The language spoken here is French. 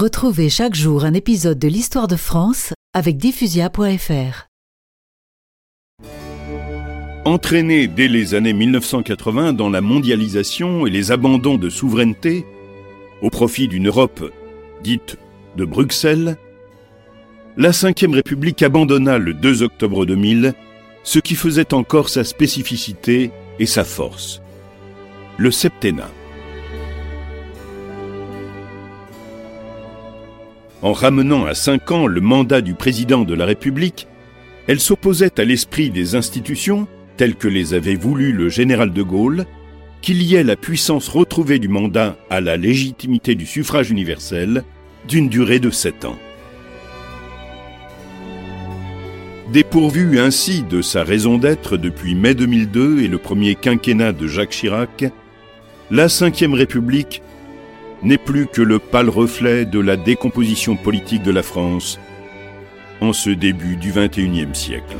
Retrouvez chaque jour un épisode de l'histoire de France avec diffusia.fr. Entraîné dès les années 1980 dans la mondialisation et les abandons de souveraineté, au profit d'une Europe dite de Bruxelles, la Ve République abandonna le 2 octobre 2000 ce qui faisait encore sa spécificité et sa force, le septennat. En ramenant à cinq ans le mandat du président de la République, elle s'opposait à l'esprit des institutions, telles que les avait voulu le général de Gaulle, qui liait la puissance retrouvée du mandat à la légitimité du suffrage universel d'une durée de sept ans. Dépourvu ainsi de sa raison d'être depuis mai 2002 et le premier quinquennat de Jacques Chirac, la Ve République n'est plus que le pâle reflet de la décomposition politique de la France en ce début du XXIe siècle.